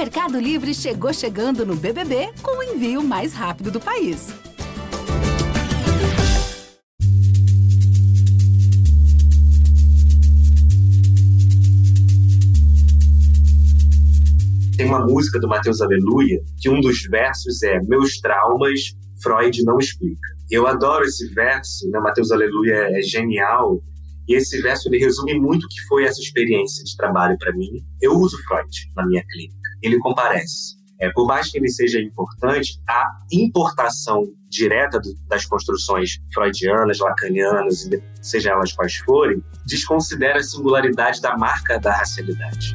Mercado Livre chegou chegando no BBB com o envio mais rápido do país. Tem uma música do Mateus Aleluia que um dos versos é Meus traumas Freud não explica. Eu adoro esse verso, né? Mateus Aleluia é genial. E esse verso ele resume muito o que foi essa experiência de trabalho para mim. Eu uso Freud na minha clínica. Ele comparece. É, por mais que ele seja importante, a importação direta do, das construções freudianas, lacanianas, seja elas quais forem, desconsidera a singularidade da marca da racialidade.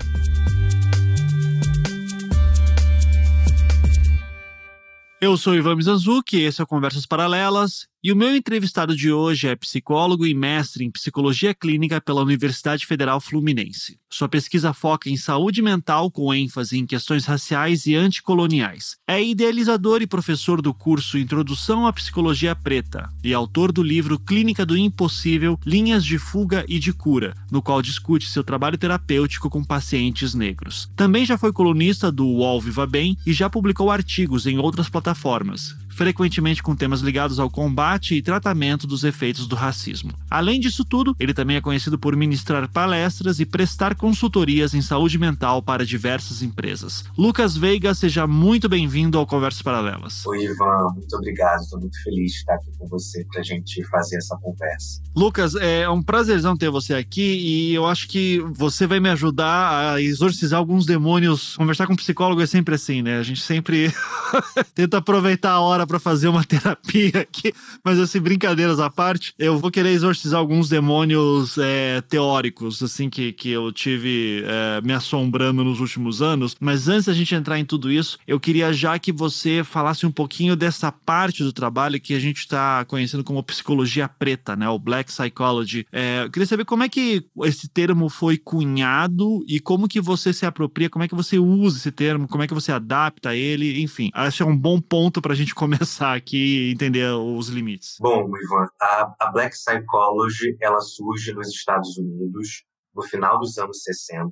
Eu sou Ivan Mizanzuki, esse é o Conversas Paralelas, e o meu entrevistado de hoje é psicólogo e mestre em psicologia clínica pela Universidade Federal Fluminense. Sua pesquisa foca em saúde mental com ênfase em questões raciais e anticoloniais. É idealizador e professor do curso Introdução à Psicologia Preta e autor do livro Clínica do Impossível: Linhas de Fuga e de Cura, no qual discute seu trabalho terapêutico com pacientes negros. Também já foi colunista do UOL Viva Bem e já publicou artigos em outras plataformas frequentemente com temas ligados ao combate e tratamento dos efeitos do racismo. Além disso tudo, ele também é conhecido por ministrar palestras e prestar consultorias em saúde mental para diversas empresas. Lucas Veiga, seja muito bem-vindo ao Conversas Paralelas. Oi, Ivan, muito obrigado. Estou muito feliz de estar aqui com você para a gente fazer essa conversa. Lucas, é um prazerzão ter você aqui e eu acho que você vai me ajudar a exorcizar alguns demônios. Conversar com um psicólogo é sempre assim, né? A gente sempre tenta aproveitar a hora para fazer uma terapia aqui, mas assim, brincadeiras à parte, eu vou querer exorcizar alguns demônios é, teóricos, assim, que, que eu tive é, me assombrando nos últimos anos. Mas antes da gente entrar em tudo isso, eu queria já que você falasse um pouquinho dessa parte do trabalho que a gente está conhecendo como psicologia preta, né? O Black Psychology. É, eu queria saber como é que esse termo foi cunhado e como que você se apropria, como é que você usa esse termo, como é que você adapta ele, enfim. Acho que é um bom ponto para a gente começar começar aqui e entender os limites? Bom, Ivan, a, a Black Psychology ela surge nos Estados Unidos no final dos anos 60,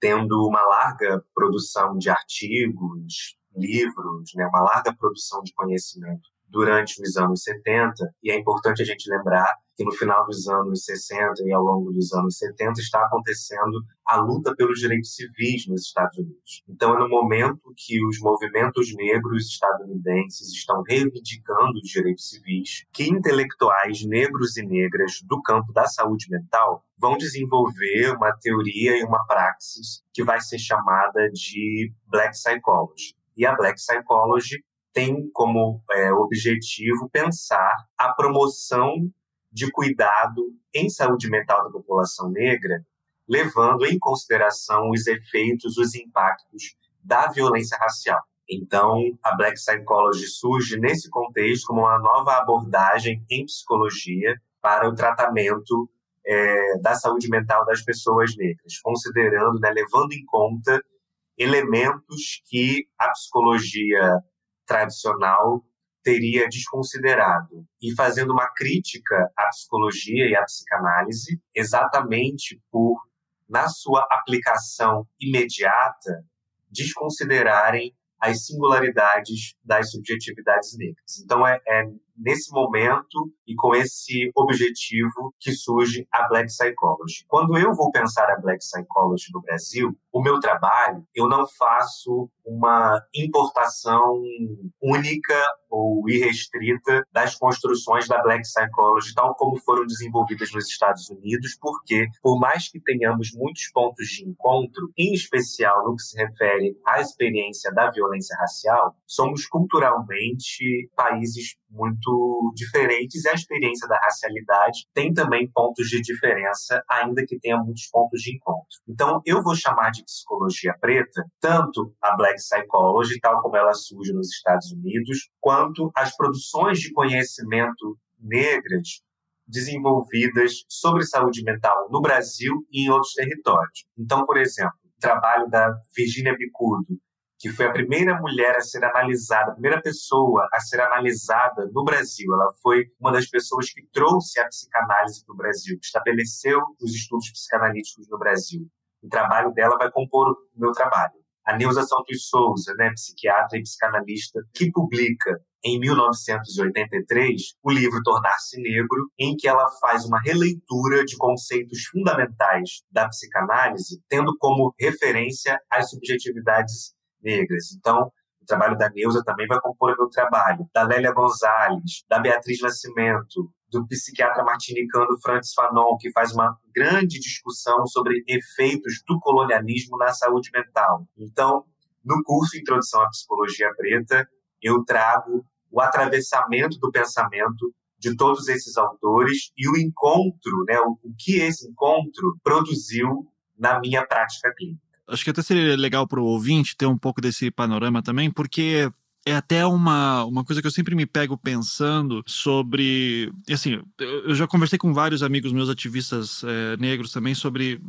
tendo uma larga produção de artigos, livros, né, uma larga produção de conhecimento durante os anos 70, e é importante a gente lembrar que no final dos anos 60 e ao longo dos anos 70 está acontecendo a luta pelos direitos civis nos Estados Unidos. Então é no momento que os movimentos negros estadunidenses estão reivindicando os direitos civis que intelectuais negros e negras do campo da saúde mental vão desenvolver uma teoria e uma praxis que vai ser chamada de Black Psychology. E a Black Psychology tem como é, objetivo pensar a promoção de cuidado em saúde mental da população negra, levando em consideração os efeitos, os impactos da violência racial. Então, a Black Psychology surge nesse contexto como uma nova abordagem em psicologia para o tratamento é, da saúde mental das pessoas negras, considerando, né, levando em conta elementos que a psicologia tradicional teria desconsiderado e fazendo uma crítica à psicologia e à psicanálise, exatamente por, na sua aplicação imediata, desconsiderarem as singularidades das subjetividades negras. Então, é, é nesse momento e com esse objetivo que surge a Black Psychology. Quando eu vou pensar a Black Psychology no Brasil, o meu trabalho, eu não faço uma importação única ou irrestrita das construções da Black Psychology, tal como foram desenvolvidas nos Estados Unidos, porque, por mais que tenhamos muitos pontos de encontro, em especial no que se refere à experiência da violência racial, somos culturalmente países muito diferentes e a experiência da racialidade tem também pontos de diferença, ainda que tenha muitos pontos de encontro. Então, eu vou chamar de psicologia preta tanto a Black Psychology, tal como ela surge nos Estados Unidos, quanto as produções de conhecimento negras desenvolvidas sobre saúde mental no Brasil e em outros territórios. Então, por exemplo, o trabalho da Virginia Bicudo, que foi a primeira mulher a ser analisada, a primeira pessoa a ser analisada no Brasil. Ela foi uma das pessoas que trouxe a psicanálise para o Brasil, que estabeleceu os estudos psicanalíticos no Brasil. O trabalho dela vai compor o meu trabalho. a Neuza Santos Souza, né, psiquiatra e psicanalista, que publica em 1983 o livro Tornar-se Negro, em que ela faz uma releitura de conceitos fundamentais da psicanálise, tendo como referência as subjetividades negras. Então, o trabalho da Neuza também vai compor o meu trabalho, da Lélia Gonzalez, da Beatriz Nascimento, do psiquiatra martinicano Francis Fanon, que faz uma grande discussão sobre efeitos do colonialismo na saúde mental. Então, no curso Introdução à Psicologia Preta, eu trago o atravessamento do pensamento de todos esses autores e o encontro, né, o, o que esse encontro produziu na minha prática clínica. Acho que até seria legal para o ouvinte ter um pouco desse panorama também, porque é até uma, uma coisa que eu sempre me pego pensando sobre. Assim, eu já conversei com vários amigos meus ativistas é, negros também sobre,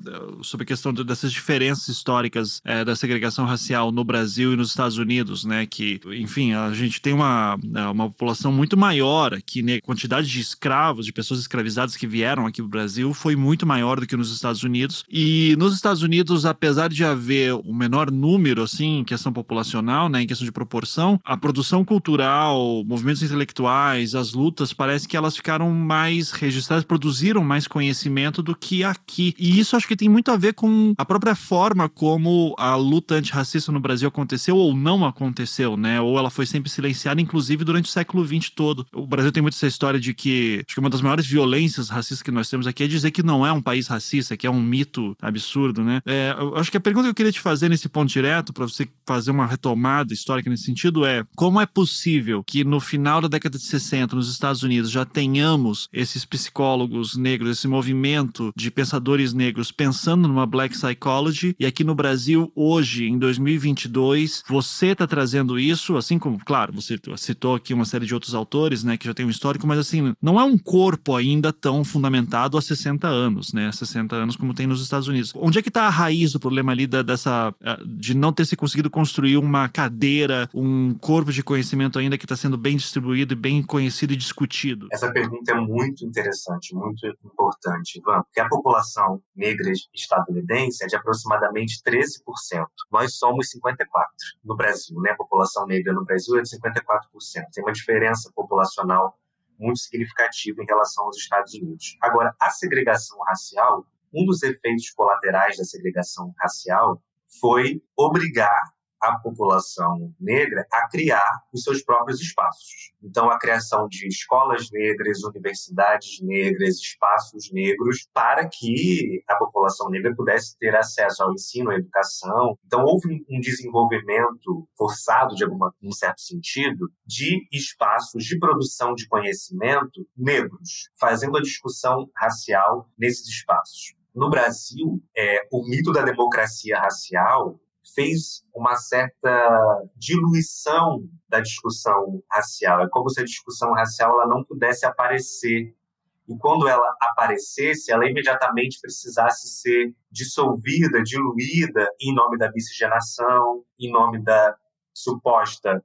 sobre a questão de, dessas diferenças históricas é, da segregação racial no Brasil e nos Estados Unidos, né? Que, enfim, a gente tem uma, é, uma população muito maior aqui, né? A quantidade de escravos, de pessoas escravizadas que vieram aqui pro Brasil foi muito maior do que nos Estados Unidos. E nos Estados Unidos, apesar de haver um menor número, assim, em questão populacional, né? Em questão de proporção, a produção cultural, movimentos intelectuais, as lutas, parece que elas ficaram mais registradas, produziram mais conhecimento do que aqui. E isso acho que tem muito a ver com a própria forma como a luta antirracista no Brasil aconteceu ou não aconteceu, né? Ou ela foi sempre silenciada, inclusive durante o século XX todo. O Brasil tem muito essa história de que acho que uma das maiores violências racistas que nós temos aqui é dizer que não é um país racista, que é um mito absurdo, né? É, eu acho que a pergunta que eu queria te fazer nesse ponto direto, para você fazer uma retomada histórica nesse sentido, é como é possível que no final da década de 60, nos Estados Unidos, já tenhamos esses psicólogos negros, esse movimento de pensadores negros pensando numa black psychology, e aqui no Brasil, hoje, em 2022, você está trazendo isso, assim como, claro, você citou aqui uma série de outros autores, né, que já tem um histórico, mas assim, não é um corpo ainda tão fundamentado há 60 anos, né, 60 anos como tem nos Estados Unidos. Onde é que está a raiz do problema ali da, dessa, de não ter se conseguido construir uma cadeira, um corpo de conhecimento ainda que está sendo bem distribuído bem conhecido e discutido? Essa pergunta é muito interessante, muito importante, Ivan, porque a população negra estadunidense é de aproximadamente 13%. Nós somos 54% no Brasil, né? A população negra no Brasil é de 54%. Tem uma diferença populacional muito significativa em relação aos Estados Unidos. Agora, a segregação racial, um dos efeitos colaterais da segregação racial foi obrigar a população negra a criar os seus próprios espaços. Então, a criação de escolas negras, universidades negras, espaços negros, para que a população negra pudesse ter acesso ao ensino, à educação. Então, houve um desenvolvimento forçado, de algum um certo sentido, de espaços de produção de conhecimento negros, fazendo a discussão racial nesses espaços. No Brasil, é, o mito da democracia racial fez uma certa diluição da discussão racial. É como se a discussão racial ela não pudesse aparecer. E quando ela aparecesse, ela imediatamente precisasse ser dissolvida, diluída em nome da miscigenação, em nome da suposta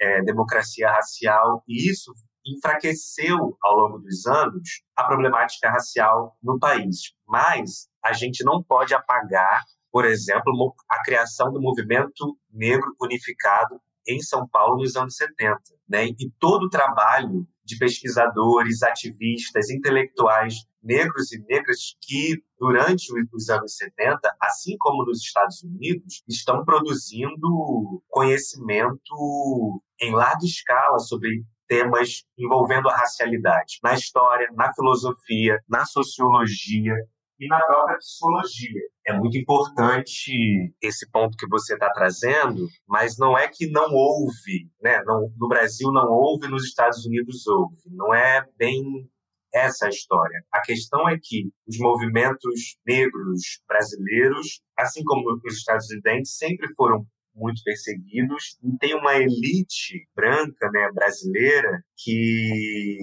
é, democracia racial. E isso enfraqueceu ao longo dos anos a problemática racial no país. Mas a gente não pode apagar por exemplo, a criação do movimento negro unificado em São Paulo nos anos 70. Né? E todo o trabalho de pesquisadores, ativistas, intelectuais negros e negras que, durante os anos 70, assim como nos Estados Unidos, estão produzindo conhecimento em larga escala sobre temas envolvendo a racialidade, na história, na filosofia, na sociologia, e na própria psicologia. É muito importante esse ponto que você está trazendo, mas não é que não houve, né? Não, no Brasil não houve, nos Estados Unidos houve. Não é bem essa a história. A questão é que os movimentos negros brasileiros, assim como os estadunidenses, sempre foram muito perseguidos e tem uma elite branca, né, brasileira que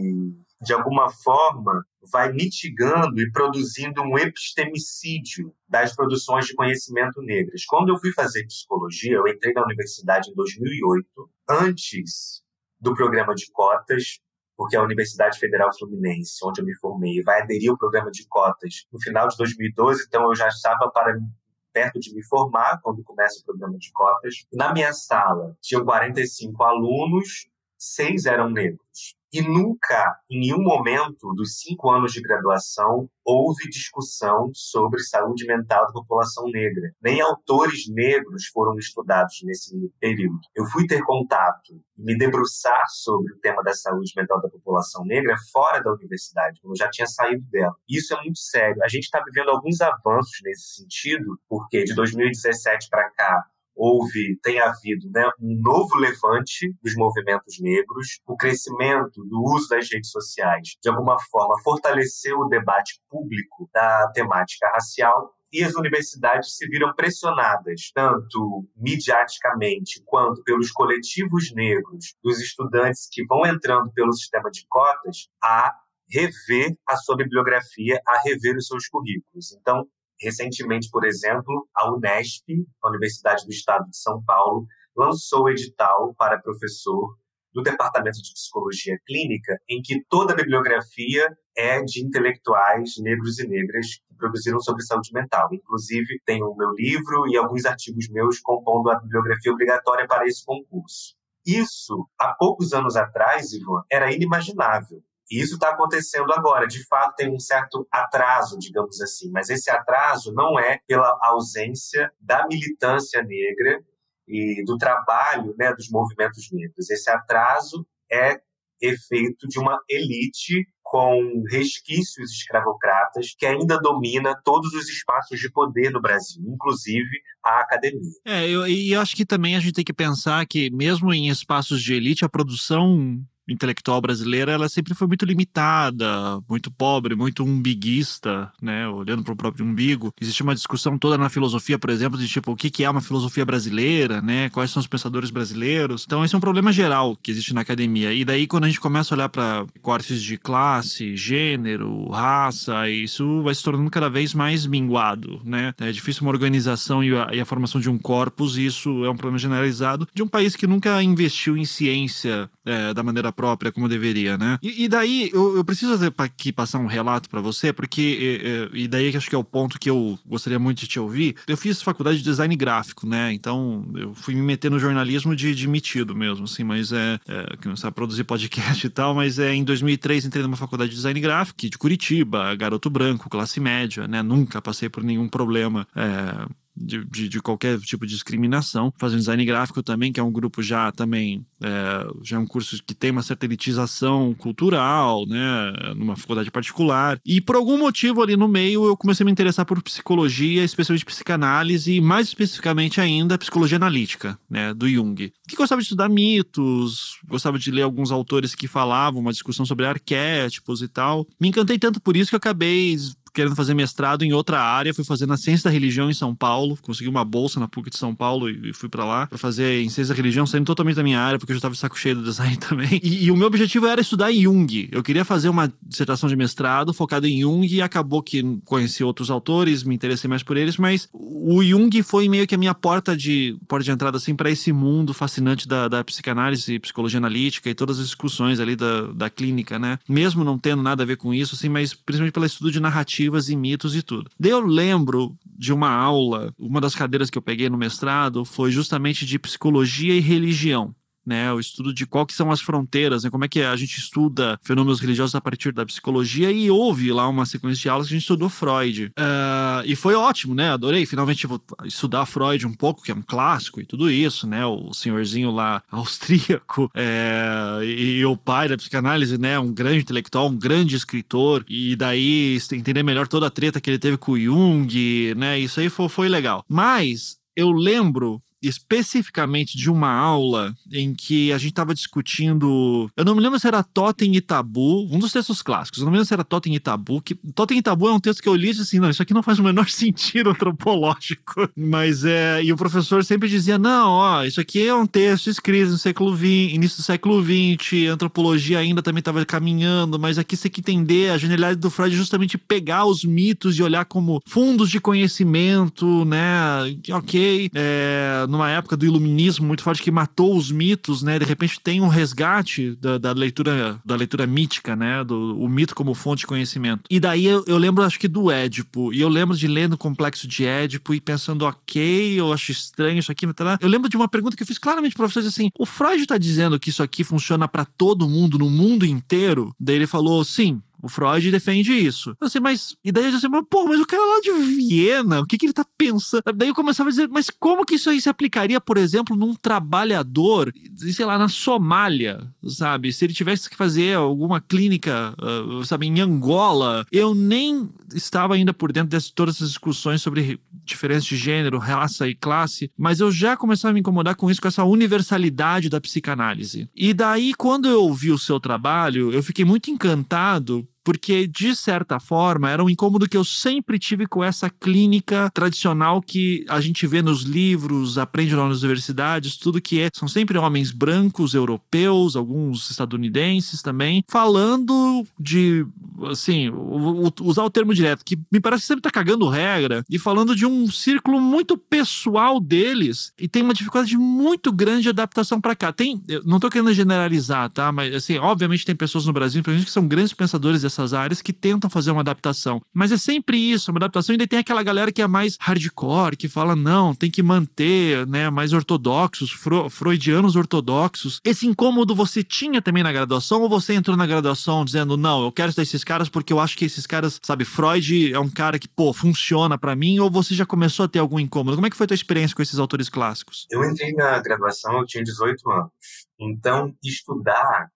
de alguma forma, vai mitigando e produzindo um epistemicídio das produções de conhecimento negras. Quando eu fui fazer psicologia, eu entrei na universidade em 2008, antes do programa de cotas, porque a Universidade Federal Fluminense, onde eu me formei, vai aderir ao programa de cotas no final de 2012, então eu já estava para perto de me formar, quando começa o programa de cotas. Na minha sala, tinham 45 alunos, seis eram negros. E nunca, em nenhum momento dos cinco anos de graduação, houve discussão sobre saúde mental da população negra. Nem autores negros foram estudados nesse período. Eu fui ter contato e me debruçar sobre o tema da saúde mental da população negra fora da universidade, quando eu já tinha saído dela. Isso é muito sério. A gente está vivendo alguns avanços nesse sentido, porque de 2017 para cá, houve, tem havido né, um novo levante dos movimentos negros, o crescimento do uso das redes sociais, de alguma forma, fortaleceu o debate público da temática racial e as universidades se viram pressionadas, tanto midiaticamente quanto pelos coletivos negros, dos estudantes que vão entrando pelo sistema de cotas, a rever a sua bibliografia, a rever os seus currículos. Então, Recentemente, por exemplo, a Unesp, a Universidade do Estado de São Paulo, lançou edital para professor do Departamento de Psicologia Clínica, em que toda a bibliografia é de intelectuais negros e negras que produziram sobre saúde mental. Inclusive, tem o meu livro e alguns artigos meus compondo a bibliografia obrigatória para esse concurso. Isso, há poucos anos atrás, Ivan, era inimaginável. E isso está acontecendo agora. De fato, tem um certo atraso, digamos assim, mas esse atraso não é pela ausência da militância negra e do trabalho né, dos movimentos negros. Esse atraso é efeito de uma elite com resquícios escravocratas que ainda domina todos os espaços de poder no Brasil, inclusive a academia. É, eu, e eu acho que também a gente tem que pensar que, mesmo em espaços de elite, a produção intelectual brasileira ela sempre foi muito limitada, muito pobre, muito umbiguista, né? Olhando para o próprio umbigo. Existe uma discussão toda na filosofia, por exemplo, de tipo o que, é uma filosofia brasileira, né? Quais são os pensadores brasileiros. Então esse é um problema geral que existe na academia. E daí quando a gente começa a olhar para cortes de classe, gênero, raça, isso vai se tornando cada vez mais minguado, né? É difícil uma organização e a, e a formação de um corpus. E isso é um problema generalizado de um país que nunca investiu em ciência é, da maneira própria como deveria, né? E, e daí eu, eu, preciso aqui passar um relato para você, porque e, e daí que acho que é o ponto que eu gostaria muito de te ouvir. Eu fiz faculdade de design gráfico, né? Então eu fui me meter no jornalismo de, de metido mesmo, assim, mas é, é começar a produzir podcast e tal, mas é em 2003 entrei numa faculdade de design gráfico de Curitiba, garoto branco, classe média, né? Nunca passei por nenhum problema é, de, de, de, qualquer tipo de discriminação. Fazendo design gráfico também, que é um grupo já também, é, já é um curso que tem uma certa elitização cultural, né, numa faculdade particular. E por algum motivo ali no meio eu comecei a me interessar por psicologia, especialmente psicanálise e mais especificamente ainda psicologia analítica, né, do Jung. Que gostava de estudar mitos, gostava de ler alguns autores que falavam uma discussão sobre arquétipos e tal. Me encantei tanto por isso que eu acabei querendo fazer mestrado em outra área, fui fazer na Ciência da Religião em São Paulo, consegui uma bolsa na PUC de São Paulo e, fui para lá para fazer em Ciência da Religião, saindo totalmente da minha área, porque eu já estava saco cheio do design também. E, e, o meu objetivo era estudar Jung. Eu queria fazer uma dissertação de mestrado focada em Jung e acabou que conheci outros autores, me interessei mais por eles, mas o Jung foi meio que a minha porta de porta de entrada assim para esse mundo fascinante da, da psicanálise, psicologia analítica e todas as discussões ali da, da clínica, né? Mesmo não tendo nada a ver com isso, assim, mas principalmente pelo estudo de narrativa narrativas e mitos e tudo. Eu lembro de uma aula, uma das cadeiras que eu peguei no mestrado foi justamente de psicologia e religião né, o estudo de qual que são as fronteiras, né, como é que a gente estuda fenômenos religiosos a partir da psicologia e houve lá uma sequência de aulas que a gente estudou Freud. Uh, e foi ótimo, né, adorei finalmente tipo, estudar Freud um pouco, que é um clássico e tudo isso, né, o senhorzinho lá austríaco é, e, e, o pai da psicanálise, né, um grande intelectual, um grande escritor e daí entender melhor toda a treta que ele teve com o Jung, né, isso aí foi, foi legal. Mas eu lembro especificamente de uma aula em que a gente estava discutindo. Eu não me lembro se era Totem e Tabu, um dos textos clássicos. Eu não me lembro se era Totem e Tabu. Que, Totem e Tabu é um texto que eu li e disse assim: não, isso aqui não faz o menor sentido antropológico. Mas é. E o professor sempre dizia: não, ó, isso aqui é um texto escrito no século XX, início do século XX, antropologia ainda também estava caminhando, mas aqui você tem que entender a genialidade do Freud justamente pegar os mitos e olhar como fundos de conhecimento, né? Ok. É, numa época do iluminismo muito forte que matou os mitos, né? De repente tem um resgate da, da leitura da leitura mítica, né? Do o mito como fonte de conhecimento. E daí eu, eu lembro, acho que do Édipo. E eu lembro de ler no Complexo de Édipo e pensando, ok, eu acho estranho isso aqui. Tá eu lembro de uma pergunta que eu fiz claramente para vocês assim: o Freud está dizendo que isso aqui funciona para todo mundo, no mundo inteiro? Daí ele falou, sim, o Freud defende isso. Eu sei, mas. E daí eu disse, pô, mas o cara lá de Viena, o que, que ele tá pensando? Daí eu começava a dizer, mas como que isso aí se aplicaria, por exemplo, num trabalhador, sei lá, na Somália, sabe? Se ele tivesse que fazer alguma clínica, uh, sabe, em Angola. Eu nem estava ainda por dentro de todas essas discussões sobre diferença de gênero, raça e classe, mas eu já começava a me incomodar com isso, com essa universalidade da psicanálise. E daí, quando eu ouvi o seu trabalho, eu fiquei muito encantado porque de certa forma era um incômodo que eu sempre tive com essa clínica tradicional que a gente vê nos livros, aprende nas universidades, tudo que é, são sempre homens brancos, europeus, alguns estadunidenses também, falando de, assim, usar o termo direto, que me parece que sempre tá cagando regra, e falando de um círculo muito pessoal deles, e tem uma dificuldade muito grande de adaptação para cá. Tem, não tô querendo generalizar, tá? Mas, assim, obviamente tem pessoas no Brasil, que são grandes pensadores dessas áreas que tentam fazer uma adaptação. Mas é sempre isso, uma adaptação. E tem aquela galera que é mais hardcore, que fala, não, tem que manter, né, mais ortodoxos, fro freudianos ortodoxos. Esse incômodo você tinha também na graduação ou você entrou na graduação dizendo, não, eu quero estudar esses caras porque eu acho que esses caras, sabe, Freud é um cara que, pô, funciona para mim, ou você já começou a ter algum incômodo? Como é que foi a tua experiência com esses autores clássicos? Eu entrei na graduação, eu tinha 18 anos. Então, estudar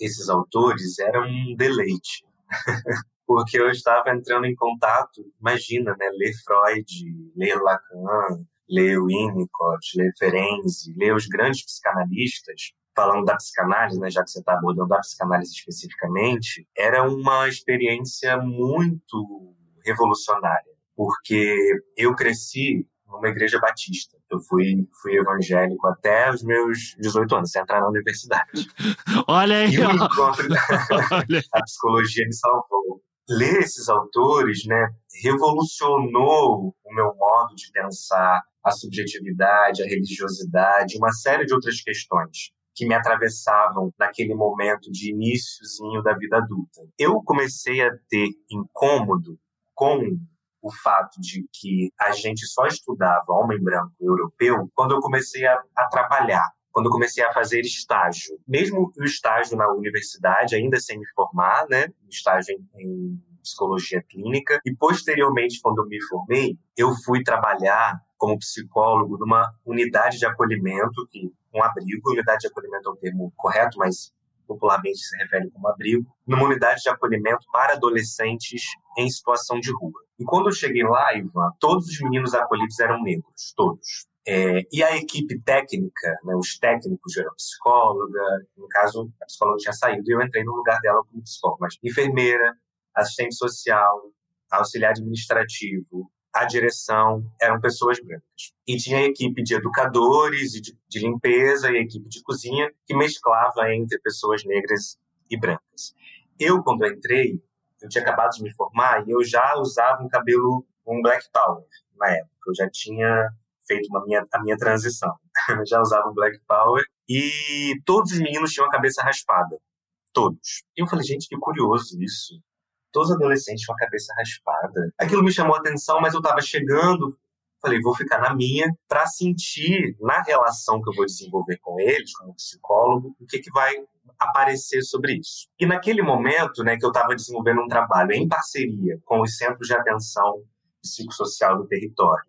esses autores era um deleite. porque eu estava entrando em contato, imagina, né, ler Freud, ler Lacan, ler Winnicott, ler Ferenczi, ler os grandes psicanalistas, falando da psicanálise, né, já que você está abordando a psicanálise especificamente, era uma experiência muito revolucionária, porque eu cresci numa igreja batista. Eu fui, fui evangélico até os meus 18 anos, sem entrar na universidade. Olha aí! E o encontro da psicologia me salvou. Ler esses autores, né, revolucionou o meu modo de pensar a subjetividade, a religiosidade, uma série de outras questões que me atravessavam naquele momento de iníciozinho da vida adulta. Eu comecei a ter incômodo com o fato de que a gente só estudava homem branco europeu quando eu comecei a, a trabalhar, quando eu comecei a fazer estágio. Mesmo o estágio na universidade, ainda sem me formar, né? Estágio em, em psicologia clínica. E posteriormente, quando eu me formei, eu fui trabalhar como psicólogo numa unidade de acolhimento, que um abrigo, unidade de acolhimento é um termo correto, mas popularmente se refere como abrigo, numa unidade de acolhimento para adolescentes em situação de rua. E quando eu cheguei lá, Ivan, todos os meninos acolhidos eram negros, todos. É, e a equipe técnica, né, os técnicos eram psicóloga, no caso, a psicóloga tinha saído e eu entrei no lugar dela como psicóloga, mas enfermeira, assistente social, auxiliar administrativo, a direção eram pessoas brancas. E tinha equipe de educadores e de, de limpeza e equipe de cozinha que mesclava entre pessoas negras e brancas. Eu, quando entrei, eu tinha acabado de me formar e eu já usava um cabelo, um black power na época. Eu já tinha feito uma minha, a minha transição. Eu já usava um black power e todos os meninos tinham a cabeça raspada. Todos. E eu falei, gente, que curioso isso todos os adolescentes com a cabeça raspada. Aquilo me chamou a atenção, mas eu estava chegando, falei, vou ficar na minha para sentir na relação que eu vou desenvolver com eles, como psicólogo, o que, que vai aparecer sobre isso. E naquele momento, né, que eu estava desenvolvendo um trabalho em parceria com os centros de atenção psicossocial do território,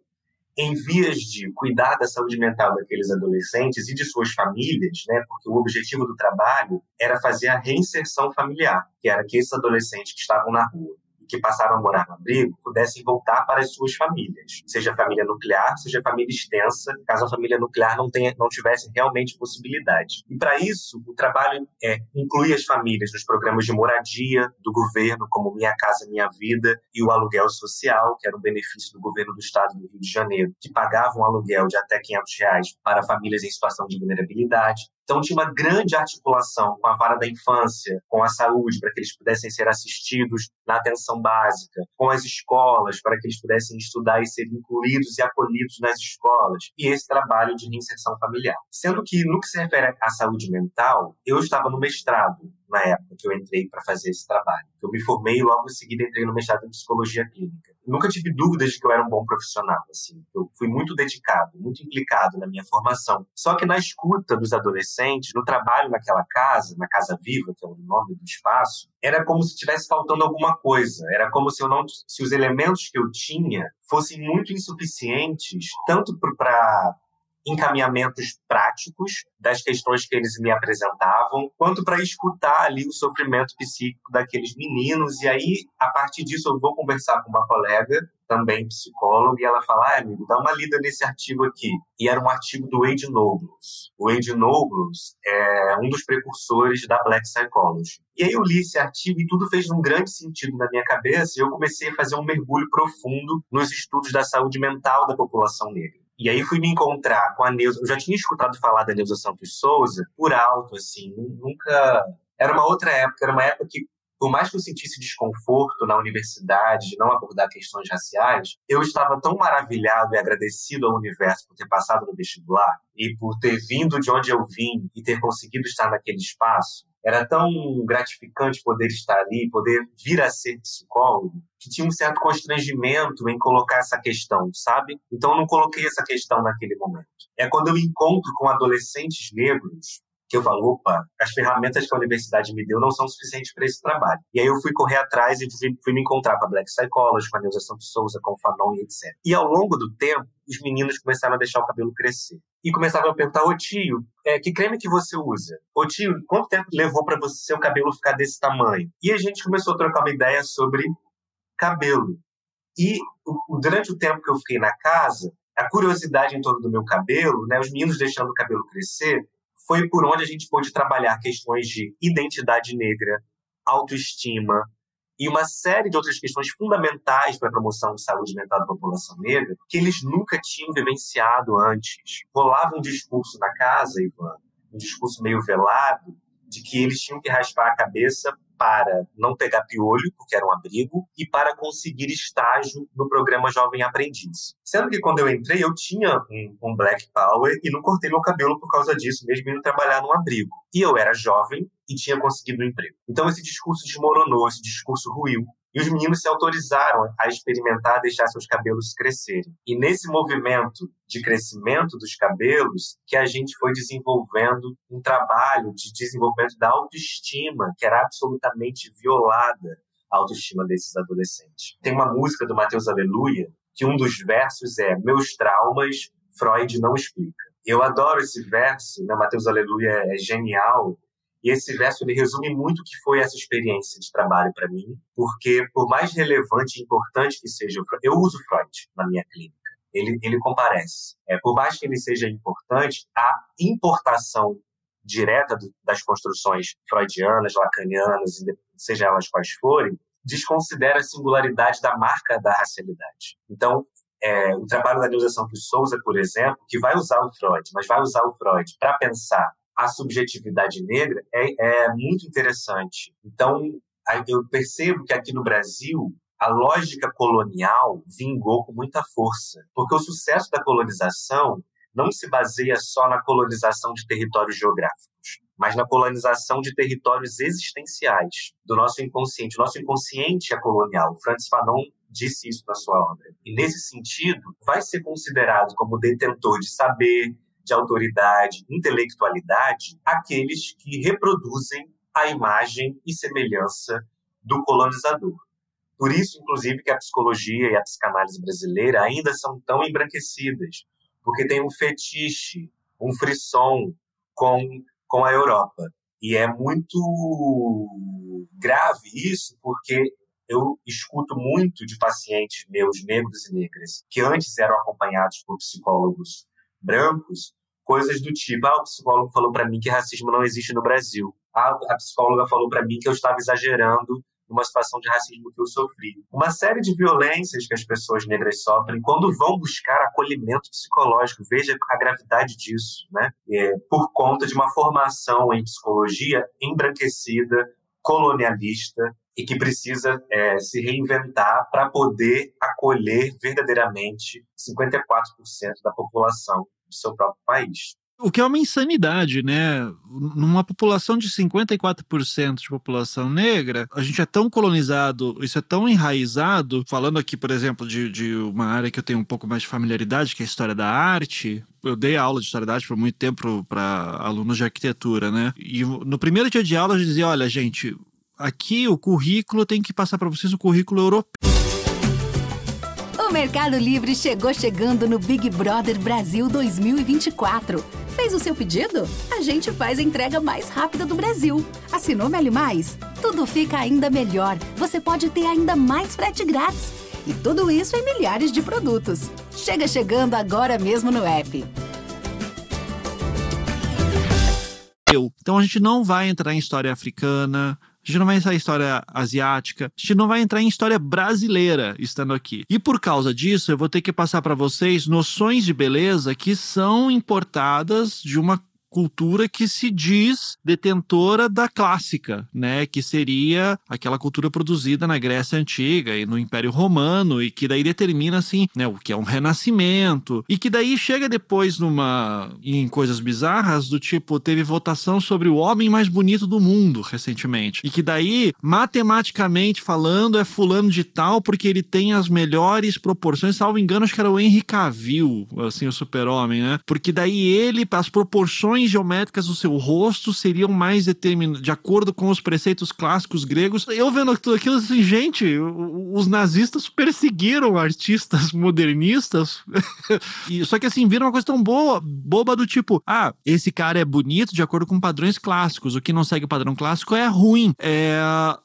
em vias de cuidar da saúde mental daqueles adolescentes e de suas famílias, né? Porque o objetivo do trabalho era fazer a reinserção familiar, que era que esses adolescentes que estavam na rua que passaram a morar no abrigo pudessem voltar para as suas famílias, seja família nuclear, seja família extensa, caso a família nuclear não tenha, não tivesse realmente possibilidade. E para isso, o trabalho é incluir as famílias nos programas de moradia do governo, como Minha Casa Minha Vida e o aluguel social, que era um benefício do governo do estado do Rio de Janeiro, que pagava um aluguel de até 500 reais para famílias em situação de vulnerabilidade Então tinha uma grande articulação com a vara da infância, com a saúde, para que eles pudessem ser assistidos na atenção básica, com as escolas, para que eles pudessem estudar e ser incluídos e acolhidos nas escolas, e esse trabalho de reinserção familiar. Sendo que, no que se refere à saúde mental, eu estava no mestrado na época que eu entrei para fazer esse trabalho. Eu me formei e logo em seguida entrei no mestrado em psicologia clínica. Nunca tive dúvidas de que eu era um bom profissional, assim. Eu fui muito dedicado, muito implicado na minha formação. Só que na escuta dos adolescentes, no trabalho naquela casa, na Casa Viva, que é o nome do espaço, era como se tivesse faltando alguma coisa. Era como se eu não, se os elementos que eu tinha fossem muito insuficientes, tanto para encaminhamentos práticos das questões que eles me apresentavam, quanto para escutar ali o sofrimento psíquico daqueles meninos. E aí, a partir disso, eu vou conversar com uma colega, também psicóloga, e ela fala: ah, amigo, dá uma lida nesse artigo aqui. E era um artigo do Wade Nobles. O Wade Nobles é um dos precursores da Black Psychology. E aí eu li esse artigo e tudo fez um grande sentido na minha cabeça, e eu comecei a fazer um mergulho profundo nos estudos da saúde mental da população negra. E aí fui me encontrar com a Neuza. Eu já tinha escutado falar da Neuza Santos Souza por alto, assim, nunca. Era uma outra época, era uma época que, por mais que eu sentisse desconforto na universidade de não abordar questões raciais, eu estava tão maravilhado e agradecido ao universo por ter passado no vestibular e por ter vindo de onde eu vim e ter conseguido estar naquele espaço era tão gratificante poder estar ali, poder vir a ser psicólogo, que tinha um certo constrangimento em colocar essa questão, sabe? Então eu não coloquei essa questão naquele momento. É quando eu encontro com adolescentes negros que eu falo, opa, as ferramentas que a universidade me deu não são suficientes para esse trabalho. E aí eu fui correr atrás e fui, fui me encontrar com a Black Psychology, com a Neuza Santos Souza, com o Fanon e etc. E ao longo do tempo, os meninos começaram a deixar o cabelo crescer. E começavam a perguntar, ô tio, é, que creme que você usa? Ô tio, quanto tempo levou para você seu cabelo ficar desse tamanho? E a gente começou a trocar uma ideia sobre cabelo. E durante o tempo que eu fiquei na casa, a curiosidade em torno do meu cabelo, né, os meninos deixando o cabelo crescer, foi por onde a gente pôde trabalhar questões de identidade negra, autoestima e uma série de outras questões fundamentais para a promoção de saúde mental da população negra que eles nunca tinham vivenciado antes. Rolava um discurso na casa, Ivan, um discurso meio velado, de que eles tinham que raspar a cabeça para não pegar piolho, porque era um abrigo, e para conseguir estágio no programa Jovem Aprendiz. Sendo que quando eu entrei, eu tinha um, um Black Power e não cortei meu cabelo por causa disso, mesmo indo trabalhar num abrigo. E eu era jovem e tinha conseguido um emprego. Então esse discurso desmoronou, esse discurso ruiu. E os meninos se autorizaram a experimentar deixar seus cabelos crescerem. E nesse movimento de crescimento dos cabelos, que a gente foi desenvolvendo um trabalho de desenvolvimento da autoestima, que era absolutamente violada a autoestima desses adolescentes. Tem uma música do Mateus Aleluia, que um dos versos é Meus traumas, Freud não explica. Eu adoro esse verso, né? Mateus Aleluia é genial, e esse verso ele resume muito o que foi essa experiência de trabalho para mim, porque por mais relevante e importante que seja, eu uso Freud na minha clínica. Ele, ele comparece. É, por mais que ele seja importante, a importação direta do, das construções freudianas, lacanianas, seja elas quais forem, desconsidera a singularidade da marca da racialidade. Então, é, o trabalho da Neuza Santos Souza, por exemplo, que vai usar o Freud, mas vai usar o Freud para pensar a subjetividade negra é, é muito interessante. Então, eu percebo que aqui no Brasil a lógica colonial vingou com muita força, porque o sucesso da colonização não se baseia só na colonização de territórios geográficos, mas na colonização de territórios existenciais do nosso inconsciente. O nosso inconsciente é colonial. Francis Fanon disse isso na sua obra. E nesse sentido, vai ser considerado como detentor de saber, de autoridade, intelectualidade, aqueles que reproduzem a imagem e semelhança do colonizador. Por isso, inclusive, que a psicologia e a psicanálise brasileira ainda são tão embranquecidas, porque tem um fetiche, um frisson com, com a Europa. E é muito grave isso, porque eu escuto muito de pacientes meus, negros e negras, que antes eram acompanhados por psicólogos brancos, coisas do tipo, ah, o psicólogo falou para mim que racismo não existe no Brasil. Ah, a psicóloga falou para mim que eu estava exagerando numa situação de racismo que eu sofri. Uma série de violências que as pessoas negras sofrem quando vão buscar acolhimento psicológico. Veja a gravidade disso, né? É, por conta de uma formação em psicologia embranquecida, colonialista e que precisa é, se reinventar para poder acolher verdadeiramente 54% da população do seu próprio país. O que é uma insanidade, né? Numa população de 54% de população negra, a gente é tão colonizado, isso é tão enraizado. Falando aqui, por exemplo, de, de uma área que eu tenho um pouco mais de familiaridade, que é a história da arte. Eu dei aula de história da arte por muito tempo para alunos de arquitetura, né? E no primeiro dia de aula eu dizia: olha, gente, aqui o currículo tem que passar para vocês o currículo europeu. O Mercado Livre chegou chegando no Big Brother Brasil 2024. Fez o seu pedido? A gente faz a entrega mais rápida do Brasil. Assinou Meli Mais? Tudo fica ainda melhor. Você pode ter ainda mais frete grátis. E tudo isso em milhares de produtos. Chega chegando agora mesmo no app. Então a gente não vai entrar em história africana, a gente não vai entrar em história asiática, a gente não vai entrar em história brasileira estando aqui. E por causa disso, eu vou ter que passar para vocês noções de beleza que são importadas de uma cultura que se diz detentora da clássica, né? Que seria aquela cultura produzida na Grécia Antiga e no Império Romano e que daí determina, assim, né? O que é um renascimento e que daí chega depois numa... em coisas bizarras do tipo, teve votação sobre o homem mais bonito do mundo recentemente e que daí, matematicamente falando, é fulano de tal porque ele tem as melhores proporções, salvo engano, acho que era o Henry Cavill, assim, o super-homem, né? Porque daí ele, as proporções geométricas do seu rosto seriam mais determinadas, de acordo com os preceitos clássicos gregos. Eu vendo tudo aquilo assim, gente, os nazistas perseguiram artistas modernistas. e, só que assim, viram uma coisa tão boa, boba do tipo, ah, esse cara é bonito de acordo com padrões clássicos, o que não segue o padrão clássico é ruim. É...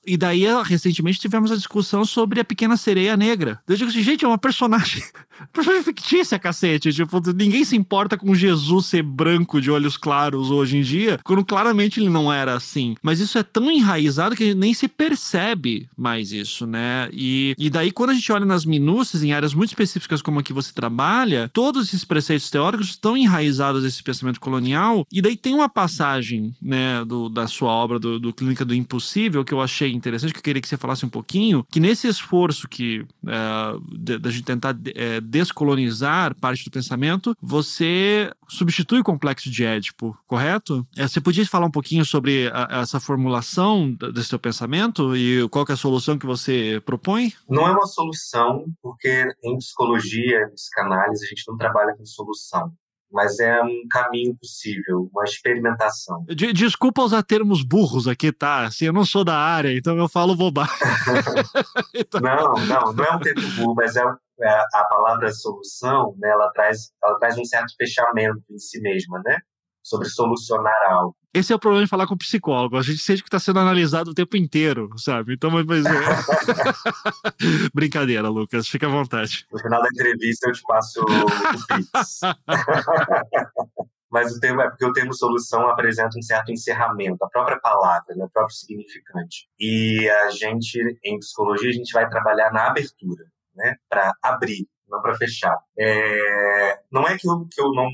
E daí, recentemente, tivemos a discussão sobre a Pequena Sereia Negra. Eu digo assim, gente, é uma personagem, personagem fictícia, cacete. Tipo, ninguém se importa com Jesus ser branco de olhos claros hoje em dia, quando claramente ele não era assim. Mas isso é tão enraizado que nem se percebe mais isso, né? E, e daí, quando a gente olha nas minúcias, em áreas muito específicas como a que você trabalha, todos esses preceitos teóricos estão enraizados nesse pensamento colonial. E daí tem uma passagem, né, do, da sua obra, do, do Clínica do Impossível, que eu achei interessante, que eu queria que você falasse um pouquinho, que nesse esforço que é, da gente tentar é, descolonizar parte do pensamento, você substitui o complexo de Édipo correto? É, você podia falar um pouquinho sobre a, essa formulação desse seu pensamento e qual é a solução que você propõe? Não é uma solução, porque em psicologia, em psicanálise, a gente não trabalha com solução mas é um caminho possível, uma experimentação. De, desculpa usar termos burros aqui, tá? Assim, eu não sou da área, então eu falo bobagem. então... Não, não, não é um termo burro, mas é, é a palavra solução, né, ela traz, ela traz um certo fechamento em si mesma, né? sobre solucionar algo. Esse é o problema de falar com o psicólogo. A gente sente que está sendo analisado o tempo inteiro, sabe? Então, mas. mas é... Brincadeira, Lucas. Fica à vontade. No final da entrevista eu te passo o Pix. mas o termo é porque o termo solução apresenta um certo encerramento, a própria palavra, né, o próprio significante. E a gente, em psicologia, a gente vai trabalhar na abertura, né, para abrir, não para fechar. É... Não é que eu, que eu não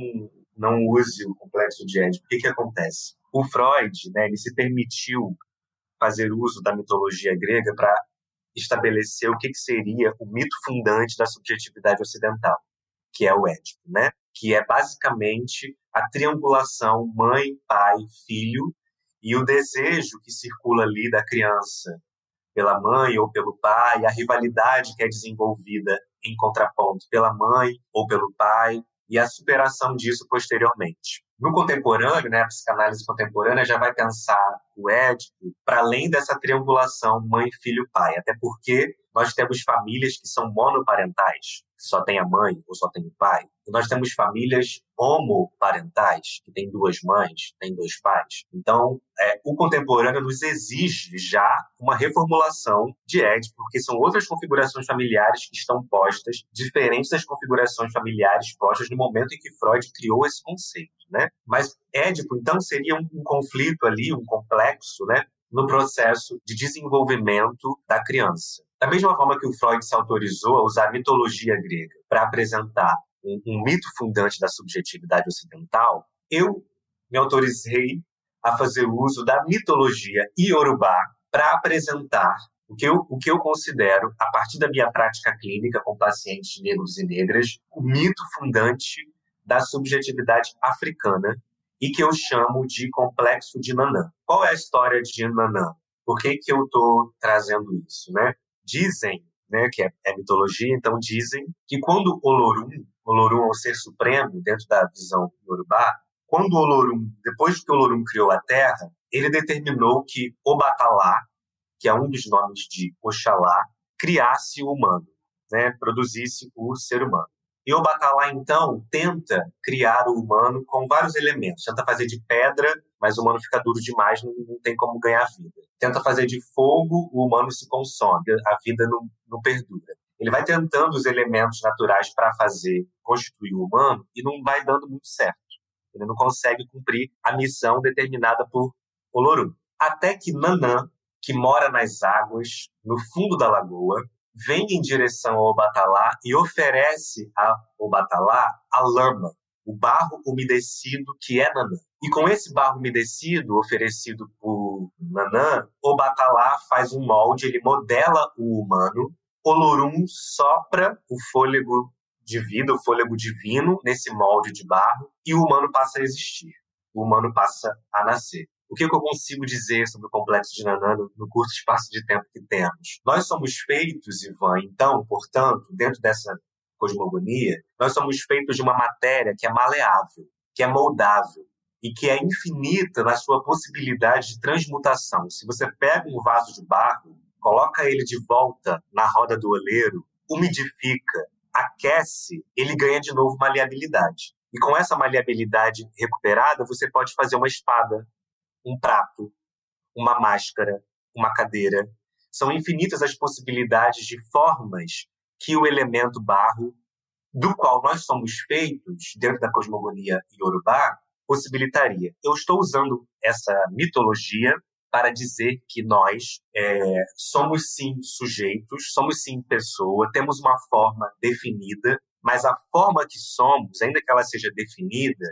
não use o complexo de Édipo. O que, que acontece? O Freud, né, ele se permitiu fazer uso da mitologia grega para estabelecer o que, que seria o mito fundante da subjetividade ocidental, que é o Édipo, né? Que é basicamente a triangulação mãe, pai, filho e o desejo que circula ali da criança pela mãe ou pelo pai, a rivalidade que é desenvolvida em contraponto pela mãe ou pelo pai, e a superação disso posteriormente. No contemporâneo, né, a psicanálise contemporânea já vai pensar o Édipo para além dessa triangulação mãe, filho, pai, até porque nós temos famílias que são monoparentais, que só tem a mãe ou só tem o pai. E nós temos famílias homoparentais, que tem duas mães, tem dois pais. Então, é, o contemporâneo nos exige já uma reformulação de Édipo, porque são outras configurações familiares que estão postas, diferentes das configurações familiares postas no momento em que Freud criou esse conceito. Né? Mas Édipo, então, seria um, um conflito ali, um complexo, né? no processo de desenvolvimento da criança. Da mesma forma que o Freud se autorizou a usar a mitologia grega para apresentar um, um mito fundante da subjetividade ocidental, eu me autorizei a fazer uso da mitologia iorubá para apresentar o que, eu, o que eu considero, a partir da minha prática clínica com pacientes negros e negras, o mito fundante da subjetividade africana e que eu chamo de complexo de Nanã. Qual é a história de Nanã? Por que, que eu estou trazendo isso? Né? Dizem, né, que é, é, mitologia, então dizem que quando Olorum, Olorum é o ser supremo dentro da visão Yorubá, quando Olorum, depois que Olorum criou a Terra, ele determinou que Obatalá, que é um dos nomes de Oxalá, criasse o humano, né, produzisse o ser humano. E o Batalá, então, tenta criar o humano com vários elementos. Tenta fazer de pedra, mas o humano fica duro demais, não, tem como ganhar vida. Tenta fazer de fogo, o humano se consome, a vida não, não perdura. Ele vai tentando os elementos naturais para fazer, constituir o humano, e não vai dando muito certo. Ele não consegue cumprir a missão determinada por Olorum. Até que Nanã, que mora nas águas, no fundo da lagoa, vem em direção ao Batalá e oferece ao Batalá a lama, o barro umedecido que é Nanã. E com esse barro umedecido oferecido por Nanã, o Batalá faz um molde, ele modela o humano. Olorum sopra o fôlego de vida, o fôlego divino nesse molde de barro e o humano passa a existir. O humano passa a nascer. O que, que eu consigo dizer sobre o complexo de Nanã no, no curto espaço de tempo que temos? Nós somos feitos, Ivan, então, portanto, dentro dessa cosmogonia, nós somos feitos de uma matéria que é maleável, que é moldável e que é infinita na sua possibilidade de transmutação. Se você pega um vaso de barro, coloca ele de volta na roda do oleiro, umidifica, aquece, ele ganha de novo maleabilidade. E com essa maleabilidade recuperada, você pode fazer uma espada, um prato, uma máscara, uma cadeira. São infinitas as possibilidades de formas que o elemento barro, do qual nós somos feitos dentro da cosmogonia iorubá, possibilitaria. Eu estou usando essa mitologia para dizer que nós é, somos sim sujeitos, somos sim pessoa, temos uma forma definida, mas a forma que somos, ainda que ela seja definida,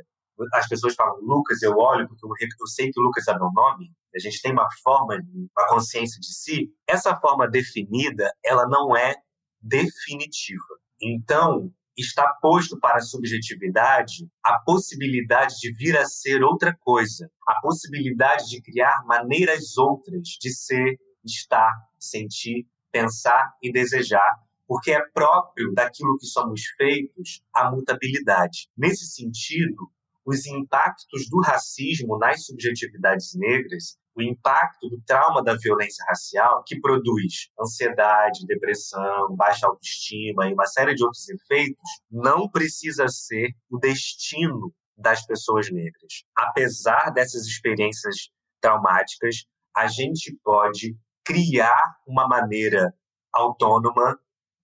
as pessoas falam Lucas, eu olho porque eu, sei que Lucas é meu nome, a gente tem uma forma, uma consciência de si, essa forma definida, ela não é definitiva. Então, está posto para a subjetividade a possibilidade de vir a ser outra coisa, a possibilidade de criar maneiras outras de ser, estar, sentir, pensar e desejar, porque é próprio daquilo que somos feitos a mutabilidade. Nesse sentido, os impactos do racismo nas subjetividades negras, o impacto do trauma da violência racial, que produz ansiedade, depressão, baixa autoestima e uma série de outros efeitos, não precisa ser o destino das pessoas negras. Apesar dessas experiências traumáticas, a gente pode criar uma maneira autônoma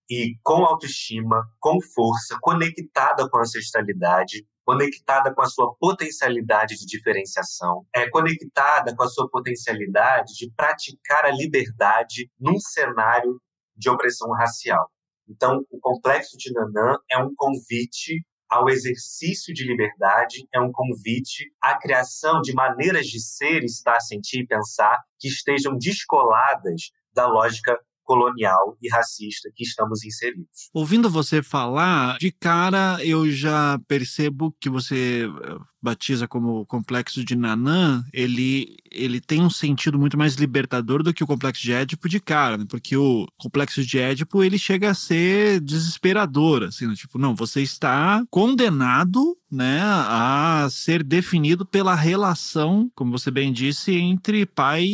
e com autoestima, com força, conectada com a ancestralidade, conectada com a sua potencialidade de diferenciação, é conectada com a sua potencialidade de praticar a liberdade num cenário de opressão racial. Então, o complexo de Nanã é um convite ao exercício de liberdade, é um convite à criação de maneiras de ser, estar, sentir e pensar que estejam descoladas da lógica colonial e racista que estamos inseridos. Ouvindo você falar, de cara eu já percebo que você eh, batiza como complexo de Nanã, ele, ele tem um sentido muito mais libertador do que o complexo de Édipo de cara, né? porque o complexo de Édipo ele chega a ser desesperador, assim, tipo, não, você está condenado né, a ser definido pela relação, como você bem disse, entre pai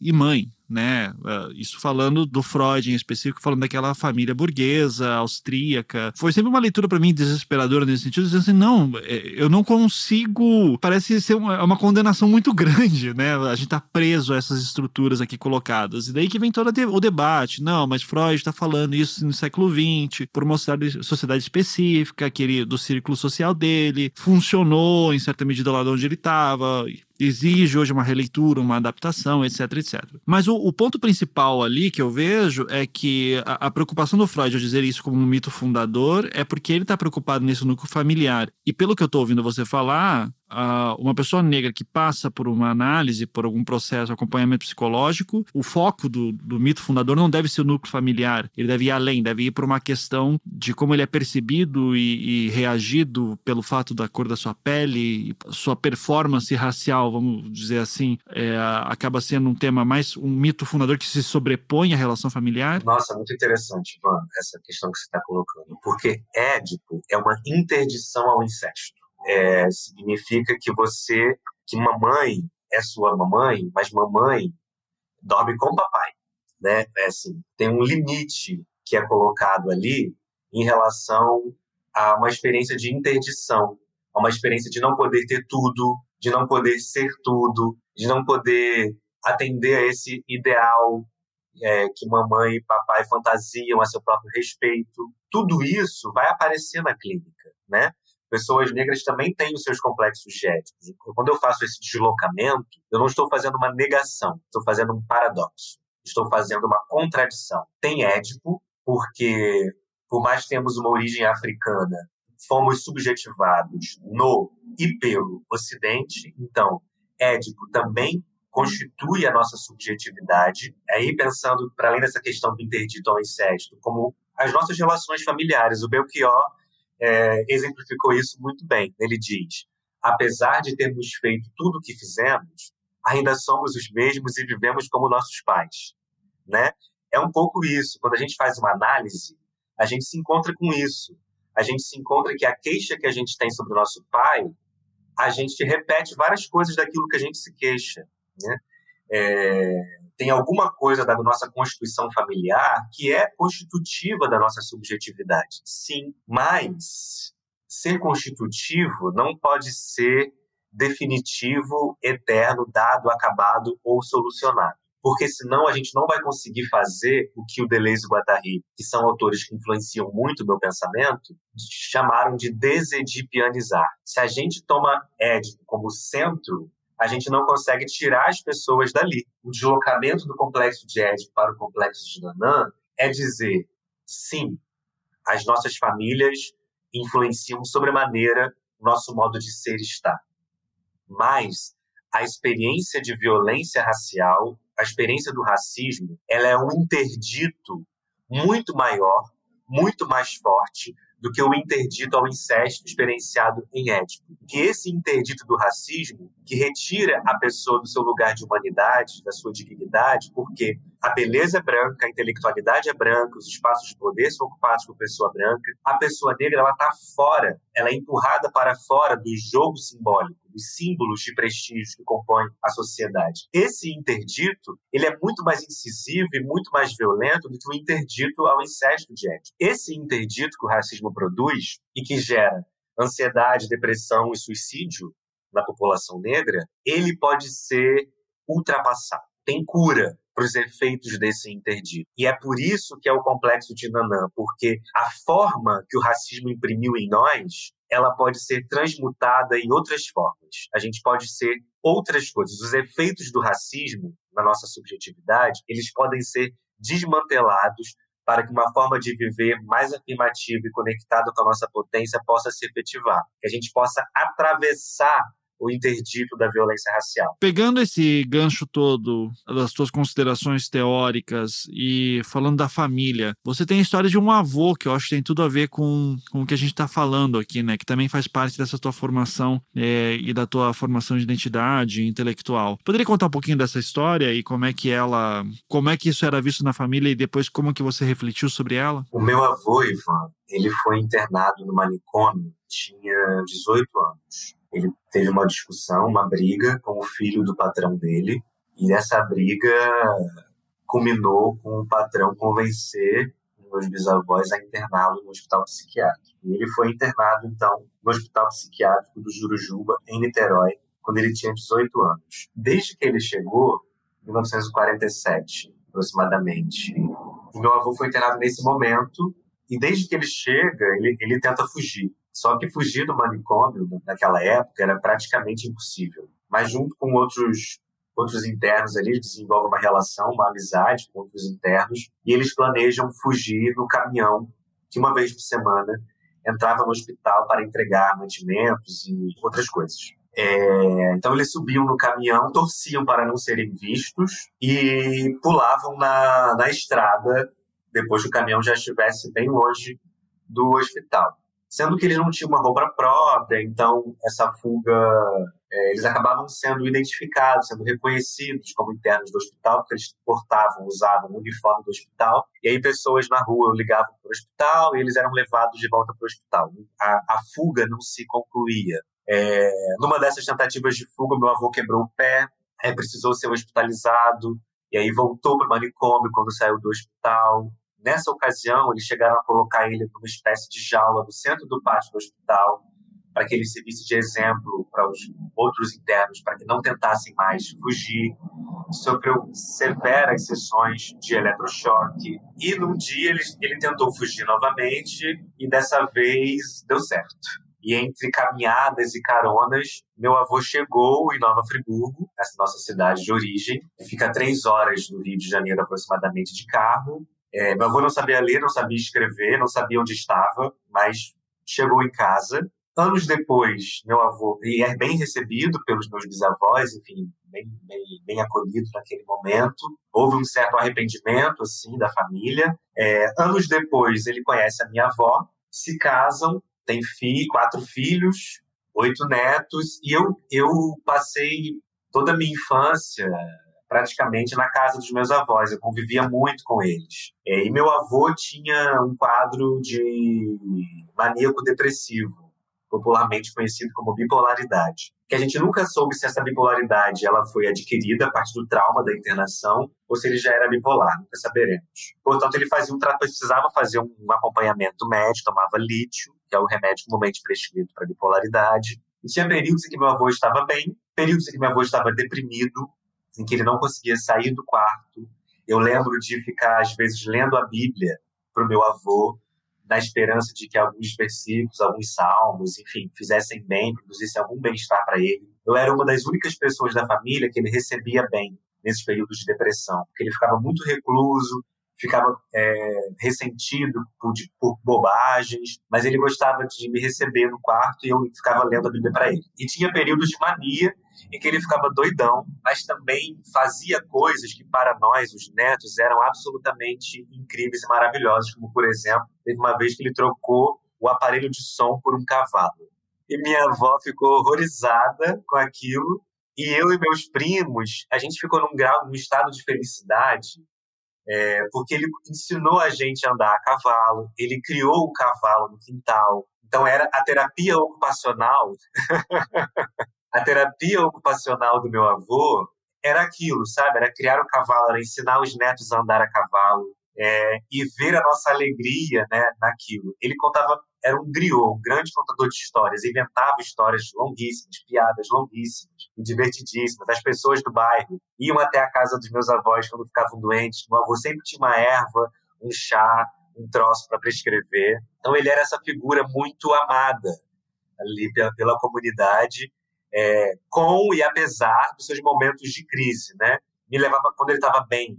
e mãe, né? Ah, isso falando do Freud em específico, falando daquela família burguesa, austríaca. Foi sempre uma leitura para mim desesperadora nesse sentido, dizendo assim: não, é, eu não consigo. Parece ser uma, é uma condenação muito grande, né? A gente tá preso a essas estruturas aqui colocadas. E daí que vem todo o debate: não, mas Freud está falando isso no século XX, por mostrar sociedade específica, aquele do círculo social dele, funcionou em certa medida lá de onde ele estava exige hoje uma releitura, uma adaptação, etc, etc. Mas o, o ponto principal ali que eu vejo é que a, a, preocupação do Freud ao dizer isso como um mito fundador é porque ele está preocupado nesse núcleo familiar. E pelo que eu estou ouvindo você falar, uh, uma pessoa negra que passa por uma análise, por algum processo, acompanhamento psicológico, o foco do, do mito fundador não deve ser o núcleo familiar, ele deve ir além, deve ir para uma questão de como ele é percebido e, e, reagido pelo fato da cor da sua pele, sua performance racial, vamos dizer assim, é, acaba sendo um tema mais um mito fundador que se sobrepõe à relação familiar. Nossa, muito interessante, Ivan, essa questão que você está colocando, porque Édipo é uma interdição ao incesto é, significa que você, que mamãe é sua mamãe, mas mamãe dorme com papai, né? É assim, tem um limite que é colocado ali em relação a uma experiência de interdição, a uma experiência de não poder ter tudo, de não poder ser tudo, de não poder atender a esse ideal é, que mamãe e papai fantasiam a seu próprio respeito. Tudo isso vai aparecer na clínica, né? Pessoas negras também têm os seus complexos géticos. Quando eu faço esse deslocamento, eu não estou fazendo uma negação, estou fazendo um paradoxo, estou fazendo uma contradição. Tem Édipo, porque, por mais que temos uma origem africana, fomos subjetivados no e pelo Ocidente, então Édipo também constitui a nossa subjetividade. Aí, pensando, para além dessa questão do interdito ao incesto, como as nossas relações familiares, o Belchior é, exemplificou isso muito bem. Ele diz: apesar de termos feito tudo o que fizemos, ainda somos os mesmos e vivemos como nossos pais, né? É um pouco isso. Quando a gente faz uma análise, a gente se encontra com isso. A gente se encontra que a queixa que a gente tem sobre o nosso pai, a gente repete várias coisas daquilo que a gente se queixa, né? É, tem alguma coisa da nossa constituição familiar que é constitutiva da nossa subjetividade. Sim, mas ser constitutivo não pode ser definitivo, eterno, dado, acabado ou solucionado. Porque senão a gente não vai conseguir fazer o que o Deleuze e o Guattari, que são autores que influenciam muito o meu pensamento, chamaram de desedipianizar. Se a gente toma Édipo como centro a gente não consegue tirar as pessoas dali. O deslocamento do complexo de Édipo para o complexo de Nanã é dizer, sim, as nossas famílias influenciam sobremaneira o nosso modo de ser e estar. Mas a experiência de violência racial, a experiência do racismo, ela é um interdito muito maior, muito mais forte do que o interdito ao incesto experienciado em Édipo. Que esse interdito do racismo, que retira a pessoa do seu lugar de humanidade, da sua dignidade, porque a beleza é branca, a intelectualidade é branca, os espaços de poder são ocupados por pessoa branca, a pessoa negra ela está fora, ela é empurrada para fora do jogo simbólico os símbolos de prestígio que compõem a sociedade. Esse interdito, ele é muito mais incisivo e muito mais violento do que o interdito ao incesto de ética. Esse interdito que o racismo produz e que gera ansiedade, depressão e suicídio na população negra, ele pode ser ultrapassado. Tem cura para os efeitos desse interdito. E é por isso que é o complexo de Nanã, porque a forma que o racismo imprimiu em nós ela pode ser transmutada em outras formas. A gente pode ser outras coisas. Os efeitos do racismo na nossa subjetividade, eles podem ser desmantelados para que uma forma de viver mais afirmativa e conectada com a nossa potência possa se efetivar. Que a gente possa atravessar o interdito da violência racial. Pegando esse gancho todo das suas considerações teóricas e falando da família, você tem a história de um avô que eu acho que tem tudo a ver com, com o que a gente está falando aqui, né? Que também faz parte dessa tua formação é, e da tua formação de identidade intelectual. Poderia contar um pouquinho dessa história e como é que ela, como é que isso era visto na família e depois como que você refletiu sobre ela? O meu avô, Ivan, ele foi internado no manicômio, tinha 18 anos ele teve uma discussão, uma briga com o filho do patrão dele, e essa briga culminou com o patrão convencer meus bisavós a interná-lo no hospital psiquiátrico. E ele foi internado, então, no hospital psiquiátrico do Jurujuba, em Niterói, quando ele tinha 18 anos. Desde que ele chegou, em 1947, aproximadamente, o meu avô foi internado nesse momento, e desde que ele chega, ele, ele tenta fugir. Só que fugir do manicômio naquela época era praticamente impossível. mas junto com outros outros internos ali, desenvolve uma relação, uma amizade com outros internos, e eles planejam fugir no caminhão que uma vez por semana entrava no hospital para entregar mantimentos e outras coisas. É, então eles subiam no caminhão, torciam para não serem vistos e pulavam na, na estrada depois que o caminhão já estivesse bem longe do hospital. Sendo que eles não tinham uma roupa própria, então essa fuga, é, eles acabavam sendo identificados, sendo reconhecidos como internos do hospital, porque eles portavam, usavam o uniforme do hospital, e aí pessoas na rua ligavam para o hospital e eles eram levados de volta para o hospital. A, a fuga não se concluía. É, numa dessas tentativas de fuga, meu avô quebrou o pé, é, precisou ser hospitalizado, e aí voltou para o manicômio quando saiu do hospital. Nessa ocasião, eles chegaram a colocar ele numa espécie de jaula no centro do pátio do hospital, para que ele servisse de exemplo para os outros internos, para que não tentassem mais fugir. Sofreu severas sessões de eletrochoque. E num dia ele, ele tentou fugir novamente, e dessa vez deu certo. E entre caminhadas e caronas, meu avô chegou em Nova Friburgo, essa nossa cidade de origem. Fica a três horas do Rio de Janeiro, aproximadamente, de carro. É, meu avô não sabia ler, não sabia escrever, não sabia onde estava, mas chegou em casa. Anos depois, meu avô, e é bem recebido pelos meus bisavós, enfim, bem, bem, bem acolhido naquele momento. Houve um certo arrependimento, assim, da família. É, anos depois, ele conhece a minha avó, se casam, tem fi, quatro filhos, oito netos, e eu, eu passei toda a minha infância praticamente na casa dos meus avós. Eu convivia muito com eles. É, e meu avô tinha um quadro de maníaco depressivo, popularmente conhecido como bipolaridade. Que a gente nunca soube se essa bipolaridade ela foi adquirida a partir do trauma da internação ou se ele já era bipolar, nunca saberemos. Portanto, ele fazia um precisava fazer um acompanhamento médico, tomava lítio, que é o remédio comumente prescrito para bipolaridade. E tinha períodos em que meu avô estava bem, períodos em que meu avô estava deprimido, em que ele não conseguia sair do quarto. Eu lembro de ficar, às vezes, lendo a Bíblia para o meu avô, na esperança de que alguns versículos, alguns salmos, enfim, fizessem bem, produzissem algum bem-estar para ele. Eu era uma das únicas pessoas da família que ele recebia bem nesses períodos de depressão, porque ele ficava muito recluso, ficava é, ressentido por, por, bobagens, mas ele gostava de me receber no quarto e eu ficava lendo a Bíblia para ele. E tinha períodos de mania em que ele ficava doidão, mas também fazia coisas que para nós, os netos, eram absolutamente incríveis e maravilhosas, como por exemplo, teve uma vez que ele trocou o aparelho de som por um cavalo. E minha avó ficou horrorizada com aquilo, e eu e meus primos, a gente ficou num grau, num estado de felicidade é, porque ele ensinou a gente a andar a cavalo, ele criou o cavalo no quintal. Então era a terapia ocupacional. a terapia ocupacional do meu avô era aquilo, sabe? Era criar o cavalo, era ensinar os netos a andar a cavalo é, e ver a nossa alegria né, naquilo. Ele contava era um griot, um grande contador de histórias, inventava histórias longuíssimas, piadas longuíssimas divertidíssimas. As pessoas do bairro iam até a casa dos meus avós quando ficavam doentes. Meu avô sempre tinha uma erva, um chá, um troço para prescrever. Então ele era essa figura muito amada ali pela, pela comunidade, é, com e apesar dos seus momentos de crise, né? Me levava quando ele estava bem,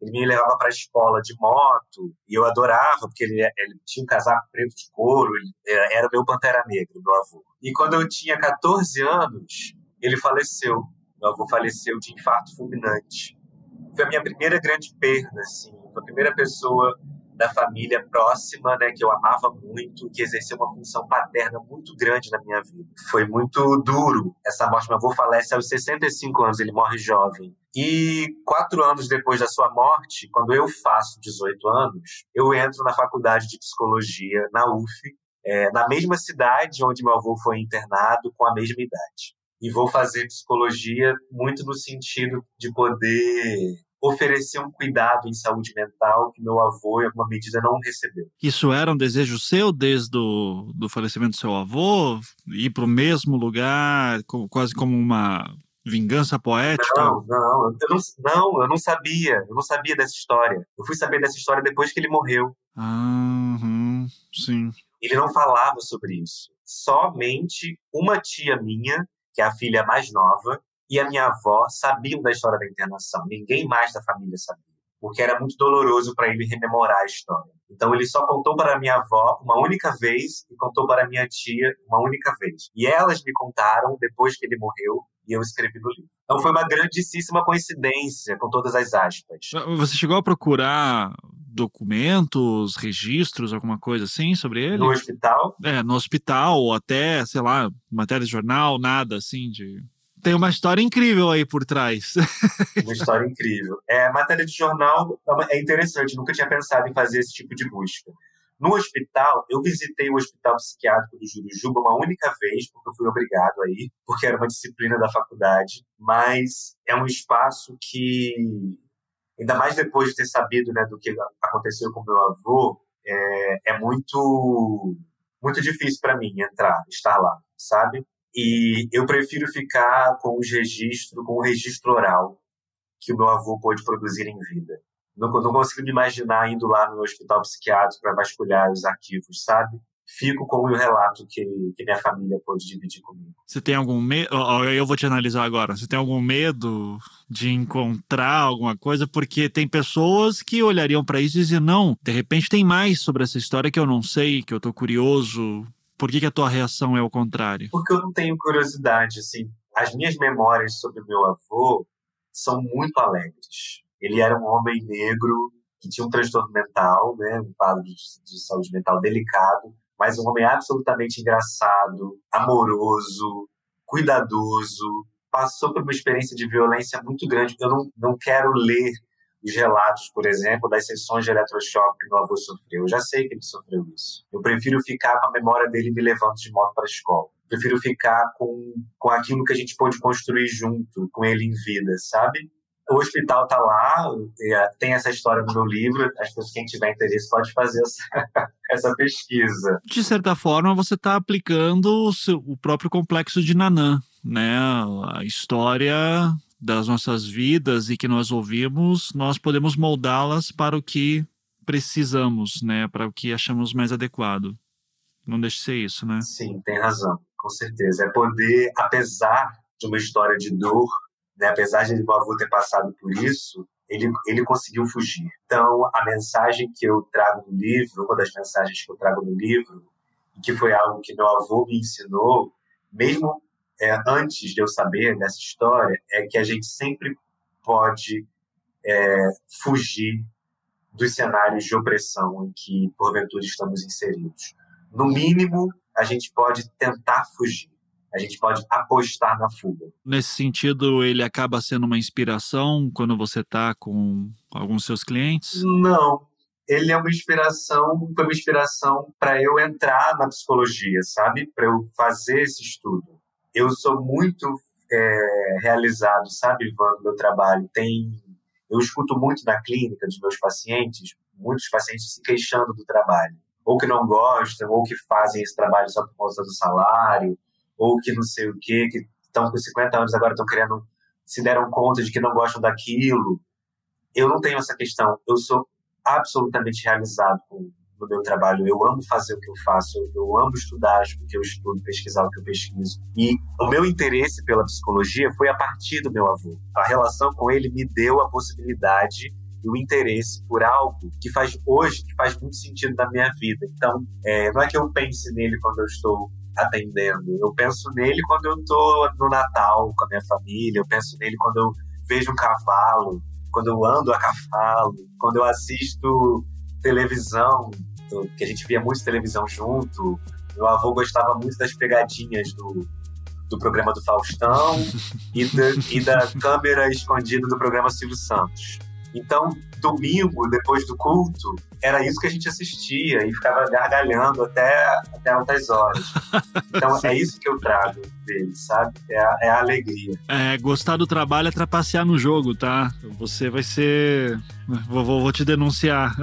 ele me levava para a escola de moto e eu adorava, porque ele, ele, tinha um casaco preto de couro, ele era meu Pantera Negra, meu avô. E quando eu tinha 14 anos, ele faleceu. Meu avô faleceu de infarto fulminante. Foi a minha primeira grande perda, assim. Foi a primeira pessoa da família próxima, né, que eu amava muito, que exerceu uma função paterna muito grande na minha vida. Foi muito duro essa morte. Meu avô falece aos 65 anos, ele morre jovem. E quatro anos depois da sua morte, quando eu faço 18 anos, eu entro na faculdade de psicologia na UF, é, na mesma cidade onde meu avô foi internado, com a mesma idade. E vou fazer psicologia muito no sentido de poder oferecer um cuidado em saúde mental que meu avô, em alguma medida, não recebeu. Isso era um desejo seu desde o do falecimento do seu avô? Ir para o mesmo lugar, quase como uma vingança poética? Não, não eu, não, não, eu não sabia. Eu não sabia dessa história. Eu fui saber dessa história depois que ele morreu. Ah, sim. Ele não falava sobre isso. Somente uma tia minha, que é a filha mais nova, e a minha avó sabiam da história da internação. Ninguém mais da família sabia, porque era muito doloroso para ele rememorar a história. Então ele só contou para minha avó uma única vez e contou para minha tia uma única vez. E elas me contaram depois que ele morreu e eu escrevi no livro. Então foi uma grandíssima coincidência, com todas as aspas. Você chegou a procurar documentos, registros, alguma coisa assim sobre ele? No hospital? É, no hospital, ou até, sei lá, matéria de jornal, nada assim de. Tem uma história incrível aí por trás. Uma história incrível. É, matéria de jornal é interessante, nunca tinha pensado em fazer esse tipo de busca. No hospital, eu visitei o hospital psiquiátrico do Jurujuba uma única vez, porque eu fui obrigado a ir, porque era uma disciplina da faculdade, mas é um espaço que, ainda mais depois de ter sabido né, do que aconteceu com meu avô, é, é muito, muito difícil para mim entrar, estar lá, sabe? E eu prefiro ficar com os registros, com o registro oral que o meu avô pôde produzir em vida. Não, não consigo me imaginar indo lá no hospital psiquiátrico para vasculhar os arquivos, sabe? Fico com o relato que, que minha família pôde dividir comigo. Você tem algum medo? Eu vou te analisar agora. Você tem algum medo de encontrar alguma coisa? Porque tem pessoas que olhariam para isso e diziam: não, de repente tem mais sobre essa história que eu não sei, que eu tô curioso. Por que, que a tua reação é o contrário? Porque eu não tenho curiosidade, assim. As minhas memórias sobre meu avô são muito alegres. Ele era um homem negro que tinha um transtorno mental, né, um quadro de, de saúde mental delicado, mas um homem absolutamente engraçado, amoroso, cuidadoso, passou por uma experiência de violência muito grande. Eu não, não quero ler os relatos, por exemplo, das sessões de eletrochoque que meu avô sofreu. Eu já sei que ele sofreu isso. Eu prefiro ficar com a memória dele me levando de moto para a escola. Eu prefiro ficar com, com aquilo que a gente pôde construir junto, com ele em vida, sabe? O hospital está lá, é, tem essa história no meu livro. As pessoas, quem tiver interesse, pode fazer essa, essa pesquisa. De certa forma, você está aplicando o, seu, o próprio complexo de Nanã, né? A história das nossas vidas e que nós ouvimos, nós podemos moldá-las para o que precisamos, né? Para o que achamos mais adequado. Não deixe de ser isso, né? Sim, tem razão, com certeza. É poder, apesar de uma história de dor, né? apesar de meu avô ter passado por isso, ele, ele conseguiu fugir. Então, a mensagem que eu trago no livro, uma das mensagens que eu trago no livro, que foi algo que meu avô me ensinou, mesmo é, antes de eu saber dessa história, é que a gente sempre pode é, fugir dos cenários de opressão em que, porventura, estamos inseridos. No mínimo, a gente pode tentar fugir. A gente pode apostar na fuga. Nesse sentido, ele acaba sendo uma inspiração quando você está com alguns seus clientes? Não. Ele é uma inspiração, foi uma inspiração para eu entrar na psicologia, sabe? Para eu fazer esse estudo eu sou muito é, realizado, sabe, Ivan, do meu trabalho. Tem, eu escuto muito na clínica dos meus pacientes, muitos pacientes se queixando do trabalho, ou que não gostam, ou que fazem esse trabalho só por conta do salário, ou que não sei o quê, que estão com 50 anos agora estão querendo, se deram conta de que não gostam daquilo. Eu não tenho essa questão. Eu sou absolutamente realizado com, no meu trabalho. Eu amo fazer o que eu faço, eu amo estudar o que eu estudo, pesquisar o que eu pesquiso. E o meu interesse pela psicologia foi a partir do meu avô. A relação com ele me deu a possibilidade e o interesse por algo que faz hoje, que faz muito sentido na minha vida. Então, é, não é que eu pense nele quando eu estou atendendo, eu penso nele quando eu estou no Natal com a minha família, eu penso nele quando eu vejo um cavalo, quando eu ando a cavalo, quando eu assisto televisão, que a gente via muito televisão junto. Meu avô gostava muito das pegadinhas do, do programa do Faustão e, de, e da câmera escondida do programa Silvio Santos. Então, domingo, depois do culto, era isso que a gente assistia e ficava gargalhando até, até altas horas. Então, é isso que eu trago dele, sabe? É a, é a alegria. É, gostar do trabalho é trapacear no jogo, tá? Você vai ser. Vou, vou, vou te denunciar.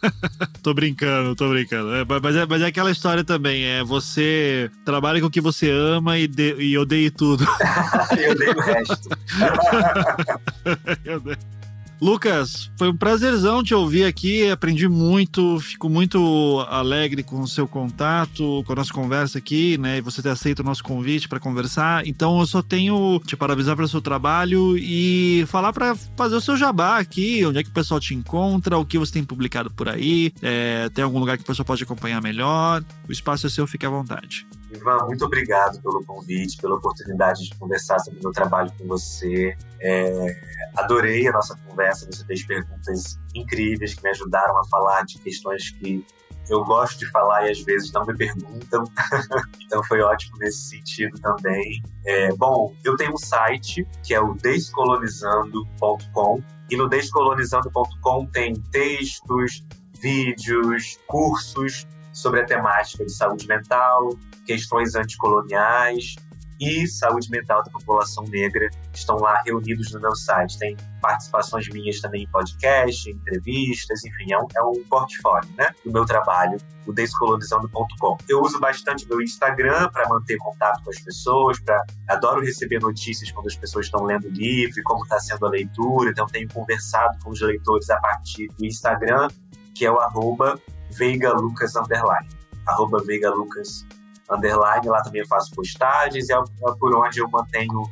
tô brincando, tô brincando. É, mas, é, mas é aquela história também. É você trabalha com o que você ama e, de, e odeia tudo. e odeia o resto. eu odeio. Lucas, foi um prazerzão te ouvir aqui, aprendi muito, fico muito alegre com o seu contato, com a nossa conversa aqui, né? E você ter aceito o nosso convite para conversar. Então eu só tenho te parabenizar pelo seu trabalho e falar para fazer o seu jabá aqui, onde é que o pessoal te encontra, o que você tem publicado por aí, é, tem algum lugar que o pessoal pode acompanhar melhor. O espaço é seu, fique à vontade. Ivan, muito obrigado pelo convite, pela oportunidade de conversar sobre o meu trabalho com você. É, adorei a nossa conversa, você fez perguntas incríveis que me ajudaram a falar de questões que eu gosto de falar e às vezes não me perguntam. então foi ótimo nesse sentido também. É, bom, eu tenho um site que é o descolonizando.com e no descolonizando.com tem textos, vídeos, cursos sobre a temática de saúde mental, questões anticoloniais e saúde mental da população negra estão lá reunidos no meu site. Tem participações minhas também em podcast, entrevistas, enfim, é um, é um portfólio né, do meu trabalho, o descolonizando.com. Eu uso bastante meu Instagram para manter contato com as pessoas, pra, adoro receber notícias quando as pessoas estão lendo o livro, como está sendo a leitura, então tenho conversado com os leitores a partir do Instagram, que é o arroba veigalucas, underline. Arroba veigalucas, underline. Lá também eu faço postagens e é, é por onde eu mantenho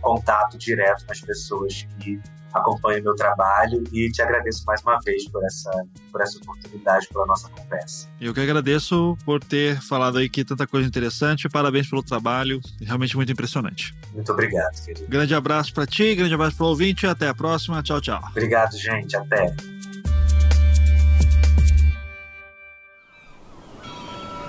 contato direto com as pessoas que acompanham meu trabalho e te agradeço mais uma vez por essa, por essa oportunidade, pela nossa conversa. Eu que agradeço por ter falado aí que tanta coisa interessante. Parabéns pelo trabalho, realmente muito impressionante. Muito obrigado, querido. Grande abraço para ti, grande abraço para o ouvinte. Até a próxima. Tchau, tchau. Obrigado, gente. Até.